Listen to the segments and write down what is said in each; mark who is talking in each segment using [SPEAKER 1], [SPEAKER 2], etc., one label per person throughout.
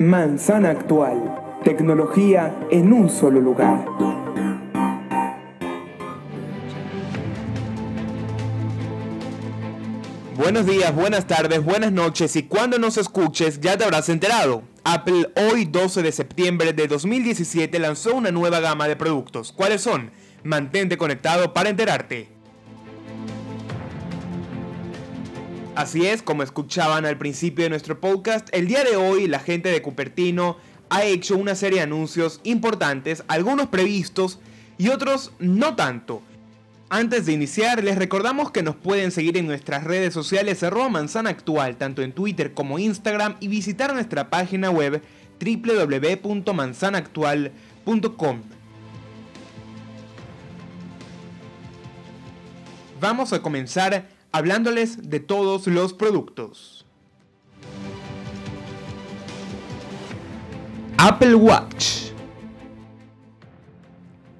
[SPEAKER 1] Manzana Actual, tecnología en un solo lugar.
[SPEAKER 2] Buenos días, buenas tardes, buenas noches y cuando nos escuches ya te habrás enterado. Apple hoy 12 de septiembre de 2017 lanzó una nueva gama de productos. ¿Cuáles son? Mantente conectado para enterarte. Así es, como escuchaban al principio de nuestro podcast, el día de hoy la gente de Cupertino ha hecho una serie de anuncios importantes, algunos previstos y otros no tanto. Antes de iniciar, les recordamos que nos pueden seguir en nuestras redes sociales arroba manzana actual, tanto en Twitter como Instagram, y visitar nuestra página web www.manzanaactual.com. Vamos a comenzar hablándoles de todos los productos. Apple Watch.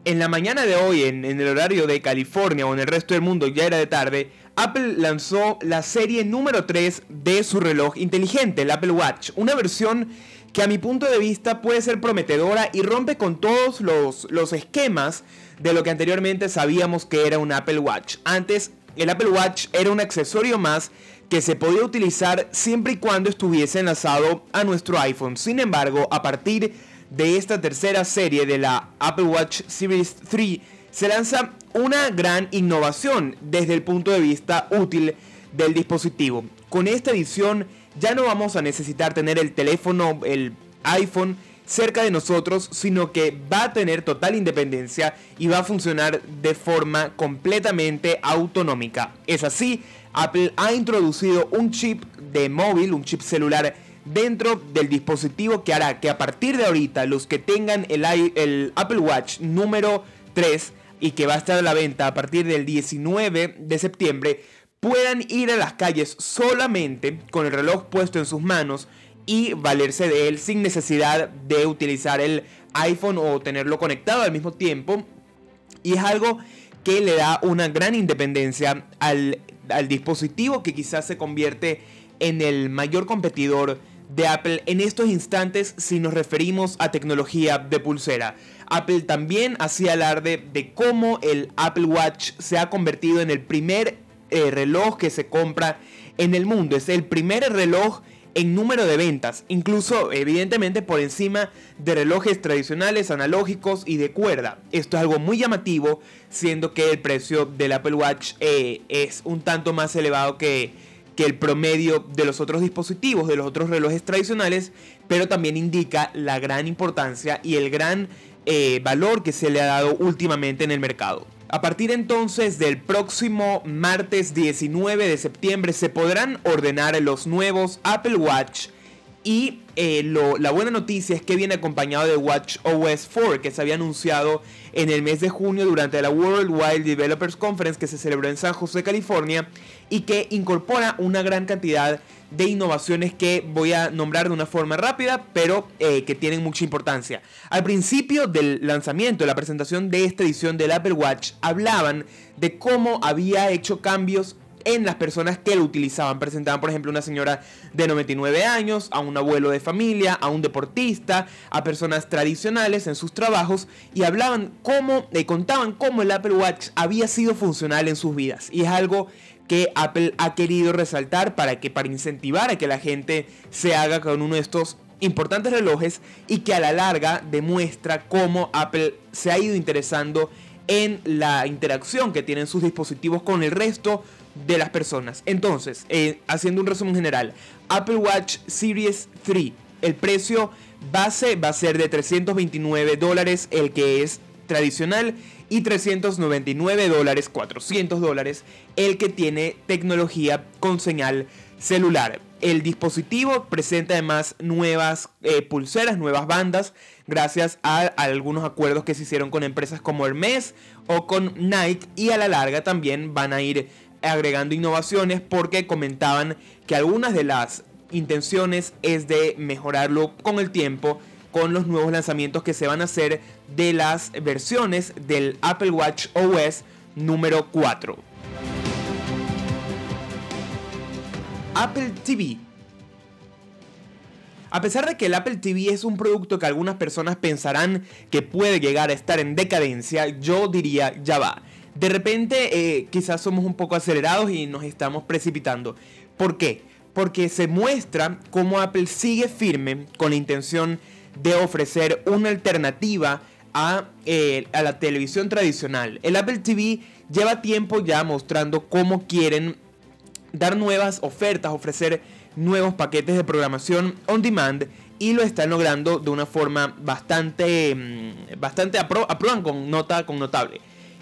[SPEAKER 2] En la mañana de hoy, en, el horario de California o en el resto del mundo, ya era de tarde, Apple lanzó la serie número 3 de su reloj inteligente, el Apple Watch. Una versión que a mi punto de vista puede ser prometedora y rompe con todos los, los esquemas de lo que anteriormente sabíamos que era un Apple Watch. Antes, el Apple Watch era un accesorio más que se podía utilizar siempre y cuando estuviese enlazado a nuestro iPhone. Sin embargo, a partir de esta tercera serie de la Apple Watch Series 3 se lanza una gran innovación desde el punto de vista útil del dispositivo. Con esta edición ya no vamos a necesitar tener el teléfono, el iPhone cerca de nosotros, sino que va a tener total independencia y va a funcionar de forma completamente autonómica. Es así, Apple ha introducido un chip de móvil, un chip celular dentro del dispositivo que hará que a partir de ahorita los que tengan el, el Apple Watch número 3 y que va a estar a la venta a partir del 19 de septiembre puedan ir a las calles solamente con el reloj puesto en sus manos y valerse de él sin necesidad de utilizar el iPhone o tenerlo conectado al mismo tiempo. Y es algo que le da una gran independencia al, al dispositivo que quizás se convierte en el mayor competidor de Apple en estos instantes si nos referimos a tecnología de pulsera. Apple también hacía alarde de cómo el Apple Watch se ha convertido en el primer eh, reloj que se compra en el mundo. Es el primer reloj en número de ventas, incluso evidentemente por encima de relojes tradicionales, analógicos y de cuerda. Esto es algo muy llamativo, siendo que el precio del Apple Watch eh, es un tanto más elevado que que el promedio de los otros dispositivos, de los otros relojes tradicionales, pero también indica la gran importancia y el gran eh, valor que se le ha dado últimamente en el mercado. A partir entonces del próximo martes 19 de septiembre se podrán ordenar los nuevos Apple Watch y eh, la buena noticia es que viene acompañado de Watch OS 4 que se había anunciado en el mes de junio durante la Worldwide Developers Conference que se celebró en San José, California y que incorpora una gran cantidad de innovaciones que voy a nombrar de una forma rápida, pero eh, que tienen mucha importancia. Al principio del lanzamiento, de la presentación de esta edición del Apple Watch, hablaban de cómo había hecho cambios en las personas que lo utilizaban. Presentaban, por ejemplo, una señora de 99 años, a un abuelo de familia, a un deportista, a personas tradicionales en sus trabajos y hablaban cómo, le contaban cómo el Apple Watch había sido funcional en sus vidas. Y es algo que Apple ha querido resaltar para que para incentivar a que la gente se haga con uno de estos importantes relojes y que a la larga demuestra cómo Apple se ha ido interesando en la interacción que tienen sus dispositivos con el resto de las personas. Entonces, eh, haciendo un resumen general, Apple Watch Series 3, el precio base va a ser de 329 dólares, el que es tradicional, y 399 dólares, 400 dólares, el que tiene tecnología con señal celular. El dispositivo presenta además nuevas eh, pulseras, nuevas bandas, gracias a, algunos acuerdos que se hicieron con empresas como Hermes o con Nike y a la larga también van a ir agregando innovaciones porque comentaban que algunas de las intenciones es de mejorarlo con el tiempo con los nuevos lanzamientos que se van a hacer de las versiones del Apple Watch OS número 4. Apple TV. A pesar de que el Apple TV es un producto que algunas personas pensarán que puede llegar a estar en decadencia, yo diría ya va. De repente eh, quizás somos un poco acelerados y nos estamos precipitando. ¿Por qué? Porque se muestra cómo Apple sigue firme con la intención de ofrecer una alternativa a, eh, a, la televisión tradicional. El Apple TV lleva tiempo ya mostrando cómo quieren dar nuevas ofertas, ofrecer nuevos paquetes de programación on demand y lo están logrando de una forma bastante, mm, bastante con nota con notable.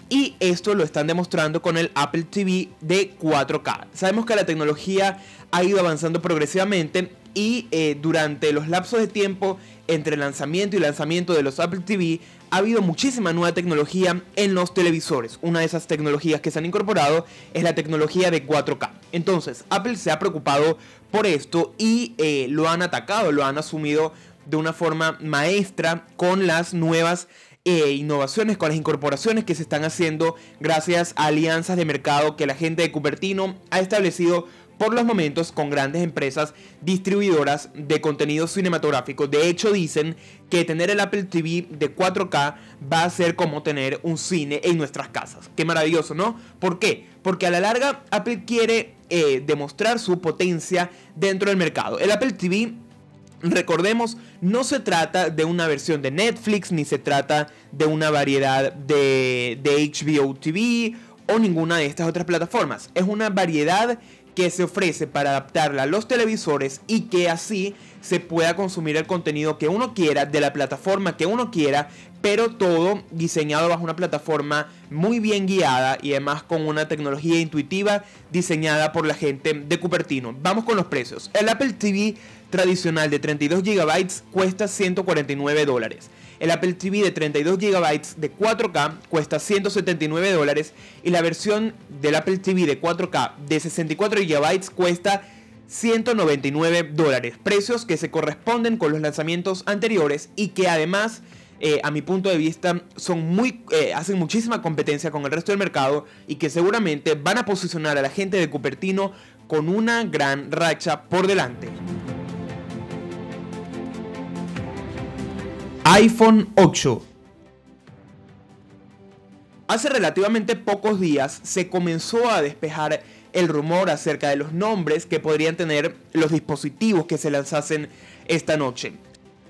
[SPEAKER 2] Y esto lo están demostrando con el Apple TV de 4K. Sabemos que la tecnología ha ido avanzando progresivamente y eh, durante los lapsos de tiempo entre lanzamiento y lanzamiento de los Apple TV ha habido muchísima nueva tecnología en los televisores. Una de esas tecnologías que se han incorporado es la tecnología de 4K. Entonces, Apple se ha preocupado por esto y eh, lo han atacado, lo han asumido de una forma maestra con las nuevas e innovaciones, con las incorporaciones que se están haciendo gracias a alianzas de mercado que la gente de Cupertino ha establecido por los momentos con grandes empresas distribuidoras de contenido cinematográfico. De hecho, dicen que tener el Apple TV de 4K va a ser como tener un cine en nuestras casas. Qué maravilloso, ¿no? ¿Por qué? Porque a la larga Apple quiere eh, demostrar su potencia dentro del mercado. El Apple TV Recordemos, no se trata de una versión de Netflix, ni se trata de una variedad de, de, HBO TV o ninguna de estas otras plataformas. Es una variedad que se ofrece para adaptarla a los televisores y que así se pueda consumir el contenido que uno quiera de la plataforma que uno quiera, pero todo diseñado bajo una plataforma muy bien guiada y además con una tecnología intuitiva diseñada por la gente de Cupertino. Vamos con los precios. El Apple TV tradicional de 32 GB cuesta 149 dólares. El Apple TV de 32 GB de 4K cuesta 179 dólares y la versión del Apple TV de 4K de 64 GB cuesta 199 dólares. Precios que se corresponden con los lanzamientos anteriores y que además... Eh, a mi punto de vista, son muy, eh, hacen muchísima competencia con el resto del mercado y que seguramente van a posicionar a la gente de Cupertino con una gran racha por delante. iPhone 8. Hace relativamente pocos días se comenzó a despejar el rumor acerca de los nombres que podrían tener los dispositivos que se lanzasen esta noche.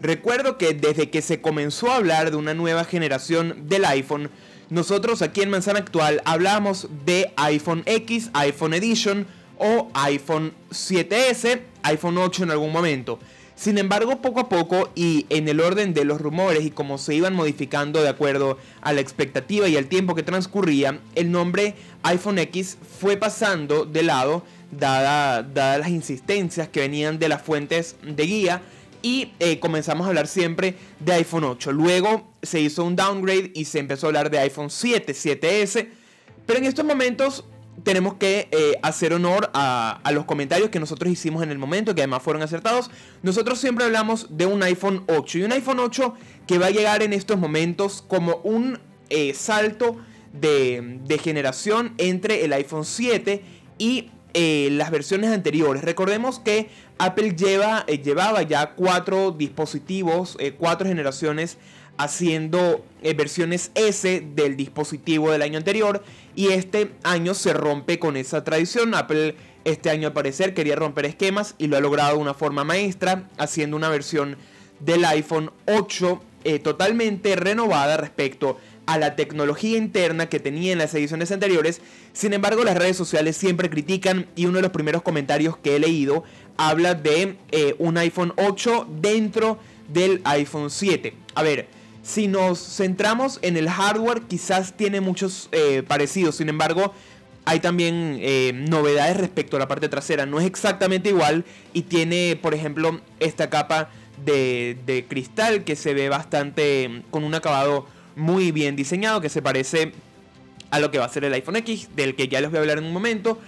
[SPEAKER 2] Recuerdo que desde que se comenzó a hablar de una nueva generación del iPhone, nosotros aquí en Manzana Actual hablamos de iPhone X, iPhone Edition o iPhone 7S, iPhone 8 en algún momento. Sin embargo, poco a poco y en el orden de los rumores y como se iban modificando de acuerdo a la expectativa y al tiempo que transcurría, el nombre iPhone X fue pasando de lado dadas dada las insistencias que venían de las fuentes de guía y eh, comenzamos a hablar siempre de iPhone 8. Luego se hizo un downgrade y se empezó a hablar de iPhone 7, 7S. Pero en estos momentos tenemos que eh, hacer honor a, los comentarios que nosotros hicimos en el momento, que además fueron acertados. Nosotros siempre hablamos de un iPhone 8 y un iPhone 8 que va a llegar en estos momentos como un eh, salto de, generación entre el iPhone 7 y eh, las versiones anteriores. Recordemos que Apple lleva, llevaba ya cuatro dispositivos, cuatro generaciones haciendo eh, versiones S del dispositivo del año anterior y este año se rompe con esa tradición. Apple este año al parecer quería romper esquemas y lo ha logrado de una forma maestra haciendo una versión del iPhone 8 eh, totalmente renovada respecto a la tecnología interna que tenía en las ediciones anteriores. Sin embargo, las redes sociales siempre critican y uno de los primeros comentarios que he leído habla de eh, un iPhone 8 dentro del iPhone 7. A ver, si nos centramos en el hardware, quizás tiene muchos eh, parecidos. Sin embargo, hay también eh, novedades respecto a la parte trasera. No es exactamente igual y tiene, por ejemplo, esta capa de, cristal que se ve bastante con un acabado muy bien diseñado que se parece a lo que va a ser el iPhone X, del que ya les voy a hablar en un momento.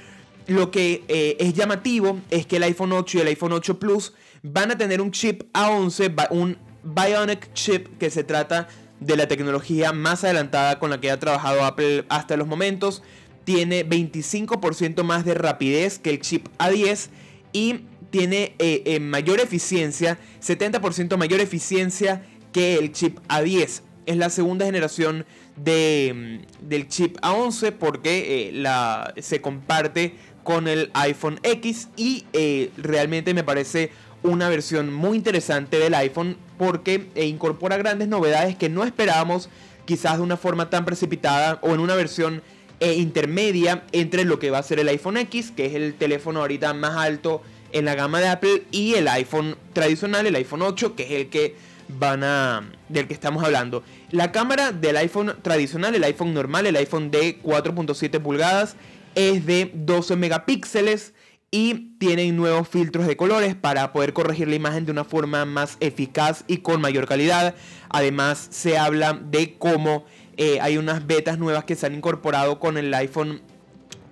[SPEAKER 2] Lo que eh, es llamativo es que el iPhone 8 y el iPhone 8 Plus van a tener un chip A11, un Bionic Chip, que se trata de la tecnología más adelantada con la que ha trabajado Apple hasta los momentos. Tiene 25% más de rapidez que el chip A10 y tiene eh, mayor eficiencia, 70% mayor eficiencia que el chip A10. Es la segunda generación de, mm, del chip A11 porque eh, la, se comparte con el iPhone X y eh, realmente me parece una versión muy interesante del iPhone porque eh, incorpora grandes novedades que no esperábamos quizás de una forma tan precipitada o en una versión intermedia entre lo que va a ser el iPhone X, que es el teléfono ahorita más alto en la gama de Apple, y el iPhone tradicional, el iPhone 8, que es el que van a del que estamos hablando. La cámara del iPhone tradicional, el iPhone normal, el iPhone de 4.7 pulgadas es de 12 megapíxeles y tiene nuevos filtros de colores para poder corregir la imagen de una forma más eficaz y con mayor calidad. Además se habla de cómo eh, hay unas betas nuevas que se han incorporado con el iPhone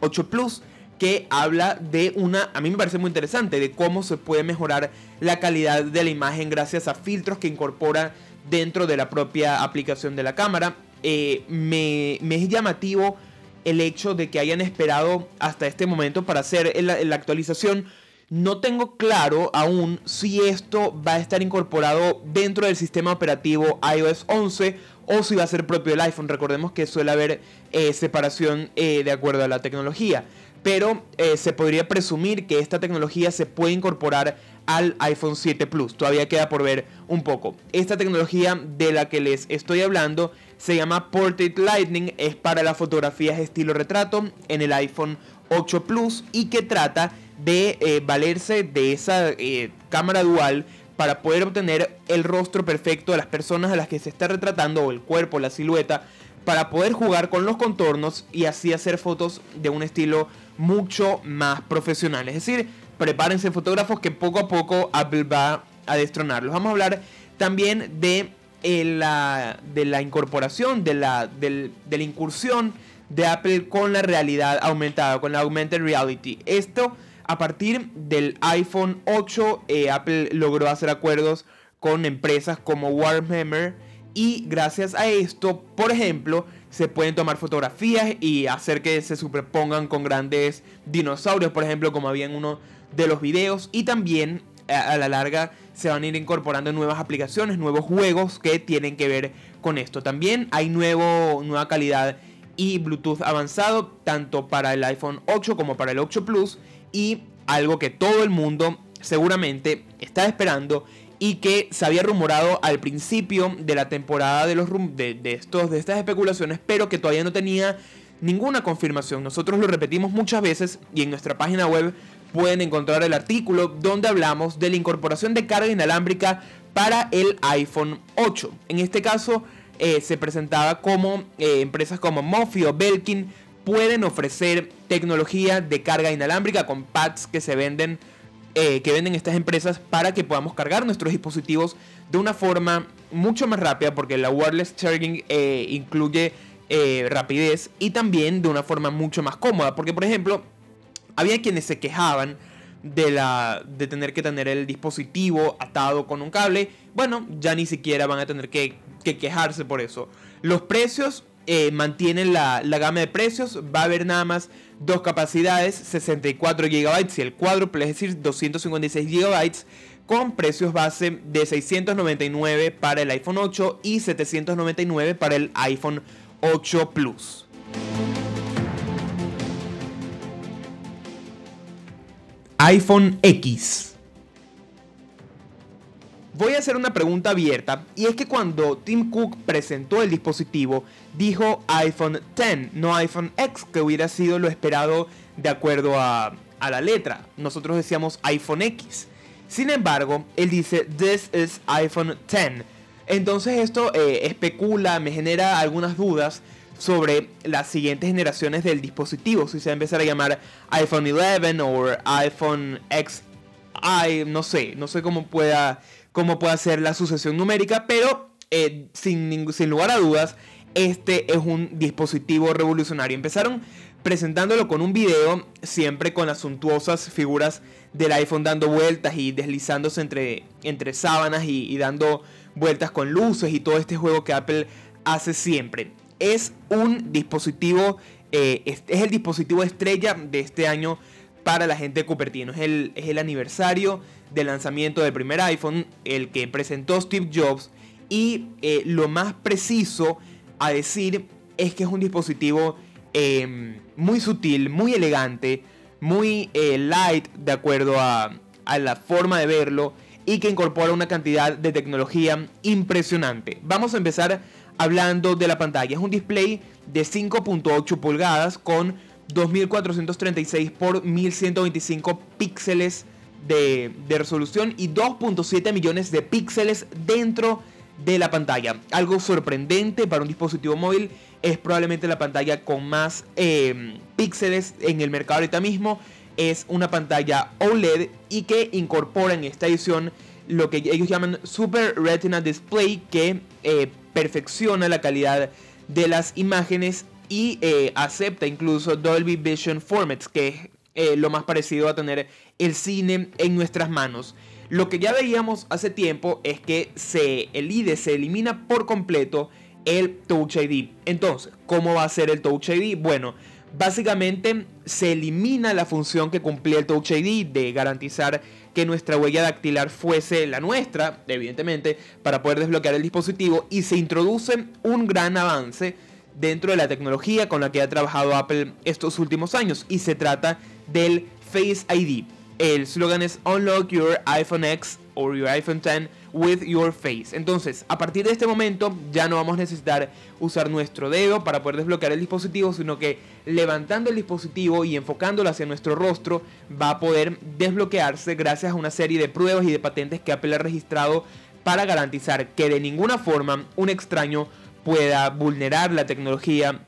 [SPEAKER 2] 8 Plus que habla de una, a mí me parece muy interesante, de cómo se puede mejorar la calidad de la imagen gracias a filtros que incorpora dentro de la propia aplicación de la cámara. Eh, me, es llamativo el hecho de que hayan esperado hasta este momento para hacer la, actualización. No tengo claro aún si esto va a estar incorporado dentro del sistema operativo iOS 11 o si va a ser propio del iPhone. Recordemos que suele haber eh, separación eh, de acuerdo a la tecnología pero eh, se podría presumir que esta tecnología se puede incorporar al iPhone 7 Plus. Todavía queda por ver un poco. Esta tecnología de la que les estoy hablando se llama Portrait Lightning, es para las fotografías estilo retrato en el iPhone 8 Plus y que trata de eh, valerse de esa eh, cámara dual para poder obtener el rostro perfecto de las personas a las que se está retratando o el cuerpo, la silueta, para poder jugar con los contornos y así hacer fotos de un estilo mucho más profesional. Es decir, prepárense fotógrafos que poco a poco Apple va a destronarlos. Vamos a hablar también de, eh, la, de la incorporación, de la, de la incursión de Apple con la realidad aumentada, con la augmented reality. Esto a partir del iPhone 8, eh, Apple logró hacer acuerdos con empresas como Warhammer y gracias a esto, por ejemplo, se pueden tomar fotografías y hacer que se superpongan con grandes dinosaurios, por ejemplo, como había en uno de los videos. Y también a la larga se van a ir incorporando nuevas aplicaciones, nuevos juegos que tienen que ver con esto. También hay nuevo, nueva calidad y Bluetooth avanzado, tanto para el iPhone 8 como para el 8 Plus. Y algo que todo el mundo seguramente está esperando y que se había rumorado al principio de la temporada de, los de, estos, de estas especulaciones, pero que todavía no tenía ninguna confirmación. Nosotros lo repetimos muchas veces y en nuestra página web pueden encontrar el artículo donde hablamos de la incorporación de carga inalámbrica para el iPhone 8. En este caso eh, se presentaba como eh, empresas como Mofi o Belkin pueden ofrecer tecnología de carga inalámbrica con pads que se venden eh, que venden estas empresas para que podamos cargar nuestros dispositivos de una forma mucho más rápida porque la wireless charging incluye rapidez y también de una forma mucho más cómoda porque por ejemplo había quienes se quejaban de, la, de tener que tener el dispositivo atado con un cable bueno ya ni siquiera van a tener que, que quejarse por eso los precios eh, mantienen la, gama de precios. Va a haber nada más dos capacidades, 64 GB y el cuádruple, es decir, 256 GB con precios base de 699 para el iPhone 8 y 799 para el iPhone 8 Plus. iPhone X voy a hacer una pregunta abierta y es que cuando Tim Cook presentó el dispositivo dijo iPhone X, no iPhone X, que hubiera sido lo esperado de acuerdo a, la letra. Nosotros decíamos iPhone X. Sin embargo, él dice This is iPhone X. Entonces esto eh, especula, me genera algunas dudas sobre las siguientes generaciones del dispositivo. Si se va a empezar a llamar iPhone 11 o iPhone X, no sé, no sé cómo pueda cómo puede ser la sucesión numérica, pero eh, sin, sin lugar a dudas, este es un dispositivo revolucionario. Empezaron presentándolo con un video, siempre con las suntuosas figuras del iPhone dando vueltas y deslizándose entre, entre sábanas y, dando vueltas con luces y todo este juego que Apple hace siempre. Es un dispositivo, eh, es el dispositivo estrella de este año para la gente de Cupertino. Es el, es el aniversario del lanzamiento del primer iPhone, el que presentó Steve Jobs. Y eh, lo más preciso a decir es que es un dispositivo em, muy sutil, muy elegante, muy eh, light de acuerdo a, a la forma de verlo y que incorpora una cantidad de tecnología impresionante. Vamos a empezar hablando de la pantalla. Es un display de 5.8 pulgadas con 2436 por 1125 píxeles de, resolución y 2.7 millones de píxeles dentro de la pantalla. Algo sorprendente para un dispositivo móvil es probablemente la pantalla con más eh, píxeles en el mercado ahorita mismo. Es una pantalla OLED y que incorpora en esta edición lo que ellos llaman Super Retina Display que eh, perfecciona la calidad de las imágenes y eh, acepta incluso Dolby Vision Formats, que es eh, lo más parecido a tener el cine en nuestras manos. Lo que ya veíamos hace tiempo es que se elide, se elimina por completo el Touch ID. Entonces, ¿cómo va a ser el Touch ID? Bueno, básicamente se elimina la función que cumplía el Touch ID de garantizar que nuestra huella dactilar fuese la nuestra, evidentemente, para poder desbloquear el dispositivo y se introduce un gran avance dentro de la tecnología con la que ha trabajado Apple estos últimos años y se trata del Face ID. El slogan es Unlock Your iPhone X or Your iPhone X with Your Face. Entonces, a partir de este momento ya no vamos a necesitar usar nuestro dedo para poder desbloquear el dispositivo, sino que levantando el dispositivo y enfocándolo hacia nuestro rostro va a poder desbloquearse gracias a una serie de pruebas y de patentes que Apple ha registrado para garantizar que de ninguna forma un extraño pueda vulnerar la tecnología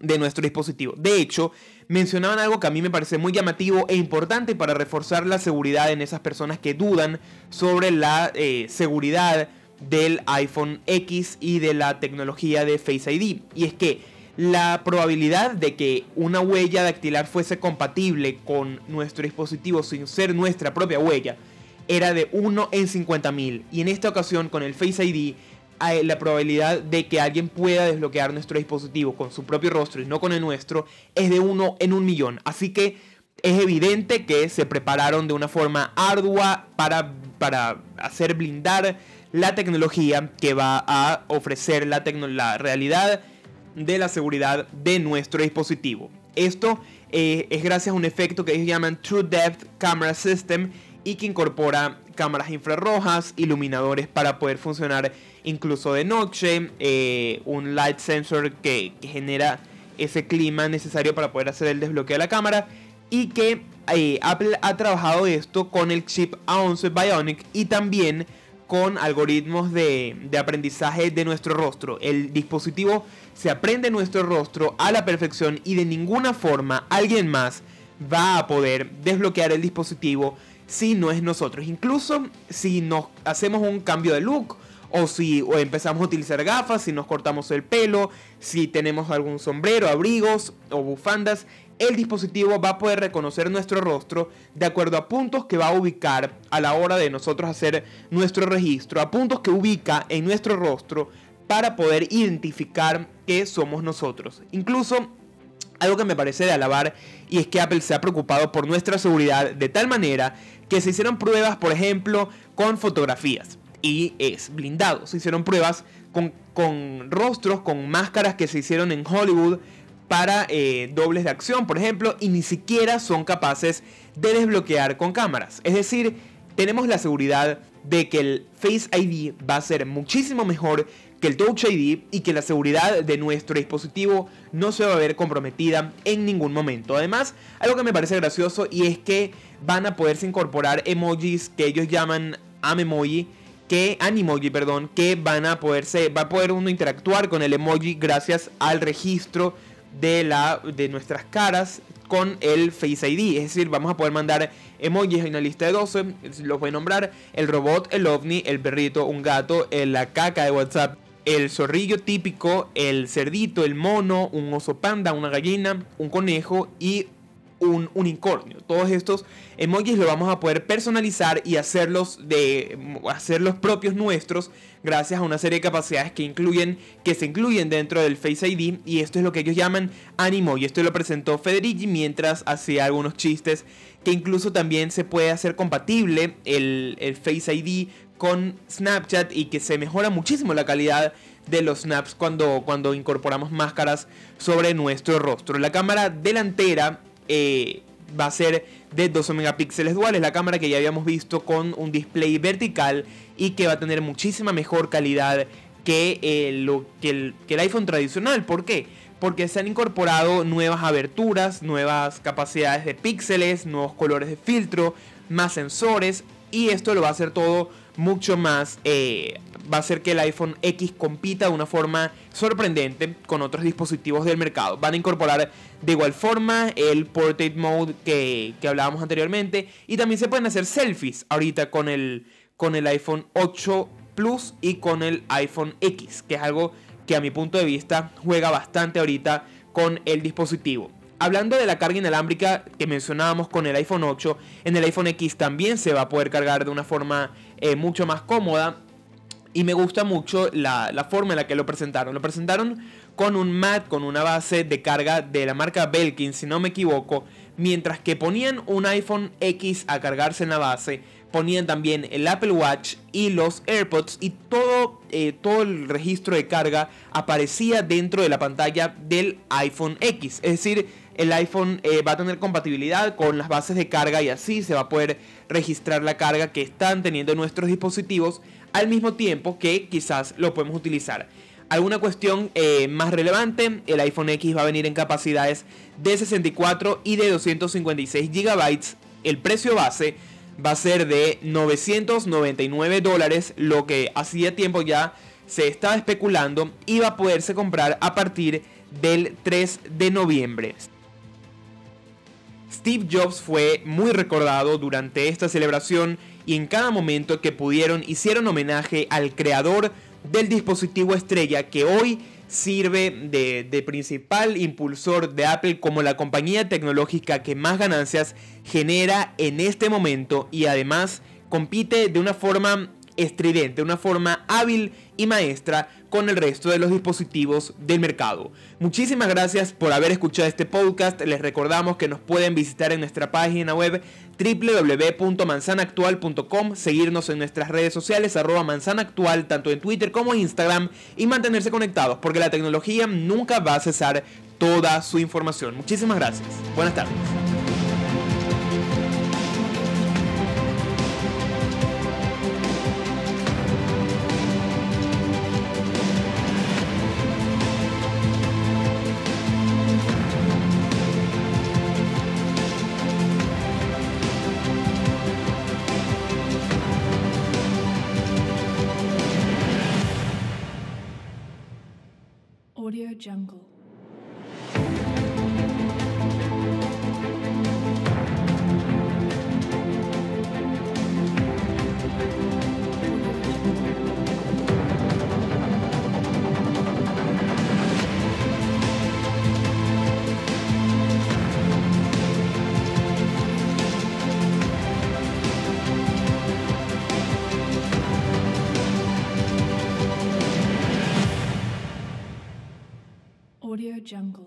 [SPEAKER 2] de nuestro dispositivo. De hecho, mencionaban algo que a mí me parece muy llamativo e importante para reforzar la seguridad en esas personas que dudan sobre la eh, seguridad del iPhone X y de la tecnología de Face ID. Y es que la probabilidad de que una huella dactilar fuese compatible con nuestro dispositivo sin ser nuestra propia huella era de 1 en 50.000. Y en esta ocasión con el Face ID la probabilidad de que alguien pueda desbloquear nuestro dispositivo con su propio rostro y no con el nuestro es de uno en un millón. Así que es evidente que se prepararon de una forma ardua para, para hacer blindar la tecnología que va a ofrecer la, la realidad de la seguridad de nuestro dispositivo. Esto eh, es gracias a un efecto que ellos llaman True Depth Camera System y que incorpora cámaras infrarrojas, iluminadores para poder funcionar incluso de noche, eh, un light sensor que, genera ese clima necesario para poder hacer el desbloqueo de la cámara y que eh, Apple ha trabajado esto con el chip A11 Bionic y también con algoritmos de, de, aprendizaje de nuestro rostro. El dispositivo se aprende nuestro rostro a la perfección y de ninguna forma alguien más va a poder desbloquear el dispositivo si no es nosotros. Incluso si nos hacemos un cambio de look o si o empezamos a utilizar gafas, si nos cortamos el pelo, si tenemos algún sombrero, abrigos o bufandas, el dispositivo va a poder reconocer nuestro rostro de acuerdo a puntos que va a ubicar a la hora de nosotros hacer nuestro registro, a puntos que ubica en nuestro rostro para poder identificar que somos nosotros. Incluso algo que me parece de alabar y es que Apple se ha preocupado por nuestra seguridad de tal manera que se hicieron pruebas, por ejemplo, con fotografías y es blindado. Se hicieron pruebas con, con rostros, con máscaras que se hicieron en Hollywood para eh, dobles de acción, por ejemplo, y ni siquiera son capaces de desbloquear con cámaras. Es decir, tenemos la seguridad de que el Face ID va a ser muchísimo mejor que el Touch ID y que la seguridad de nuestro dispositivo no se va a ver comprometida en ningún momento. Además, algo que me parece gracioso y es que van a poderse incorporar emojis que ellos llaman Amemoji que Animoji, perdón, que van a poderse va a poder uno interactuar con el emoji gracias al registro de la de nuestras caras con el Face ID, es decir, vamos a poder mandar emojis en una lista de 12, los voy a nombrar, el robot, el ovni, el perrito, un gato, la caca de WhatsApp, el zorrillo típico, el cerdito, el mono, un oso panda, una gallina, un conejo y un unicornio. Todos estos emojis los vamos a poder personalizar y hacerlos, de, hacerlos propios nuestros gracias a una serie de capacidades que, incluyen, que se incluyen dentro del Face ID y esto es lo que ellos llaman Animo y esto lo presentó Federici mientras hacía algunos chistes que incluso también se puede hacer compatible el, el Face ID con Snapchat y que se mejora muchísimo la calidad de los snaps cuando, cuando incorporamos máscaras sobre nuestro rostro. La cámara delantera eh, va a ser de 12 megapíxeles duales, la cámara que ya habíamos visto con un display vertical y que va a tener muchísima mejor calidad que, eh, lo, que, el, iPhone tradicional. ¿Por qué? Porque se han incorporado nuevas aberturas, nuevas capacidades de píxeles, nuevos colores de filtro, más sensores y esto lo va a hacer todo mucho más, eh, va a hacer que el iPhone X compita de una forma sorprendente con otros dispositivos del mercado. Van a incorporar de igual forma el Portrait Mode que, que hablábamos anteriormente y también se pueden hacer selfies ahorita con el, con el iPhone 8 Plus y con el iPhone X, que es algo que a mi punto de vista juega bastante ahorita con el dispositivo. Hablando de la carga inalámbrica que mencionábamos con el iPhone 8, en el iPhone X también se va a poder cargar de una forma eh, mucho más cómoda. Y me gusta mucho la, la, forma en la que lo presentaron. Lo presentaron con un mat, con una base de carga de la marca Belkin, si no me equivoco. Mientras que ponían un iPhone X a cargarse en la base, ponían también el Apple Watch y los AirPods y todo, eh, todo el registro de carga aparecía dentro de la pantalla del iPhone X. Es decir, el iPhone eh, va a tener compatibilidad con las bases de carga y así se va a poder registrar la carga que están teniendo nuestros dispositivos al mismo tiempo que quizás lo podemos utilizar. Alguna cuestión eh, más relevante, el iPhone X va a venir en capacidades de 64 y de 256 GB. El precio base va a ser de 999 dólares, lo que hacía tiempo ya se estaba especulando y va a poderse comprar a partir del 3 de noviembre. Steve Jobs fue muy recordado durante esta celebración y en cada momento que pudieron hicieron homenaje al creador del dispositivo estrella que hoy sirve de, principal impulsor de Apple como la compañía tecnológica que más ganancias genera en este momento y además compite de una forma estridente, una forma hábil y maestra con el resto de los dispositivos del mercado. Muchísimas gracias por haber escuchado este podcast. Les recordamos que nos pueden visitar en nuestra página web www.manzanaactual.com, seguirnos en nuestras redes sociales arroba manzanaactual tanto en Twitter como Instagram y mantenerse conectados porque la tecnología nunca va a cesar toda su información. Muchísimas gracias. Buenas tardes.
[SPEAKER 3] Jungle.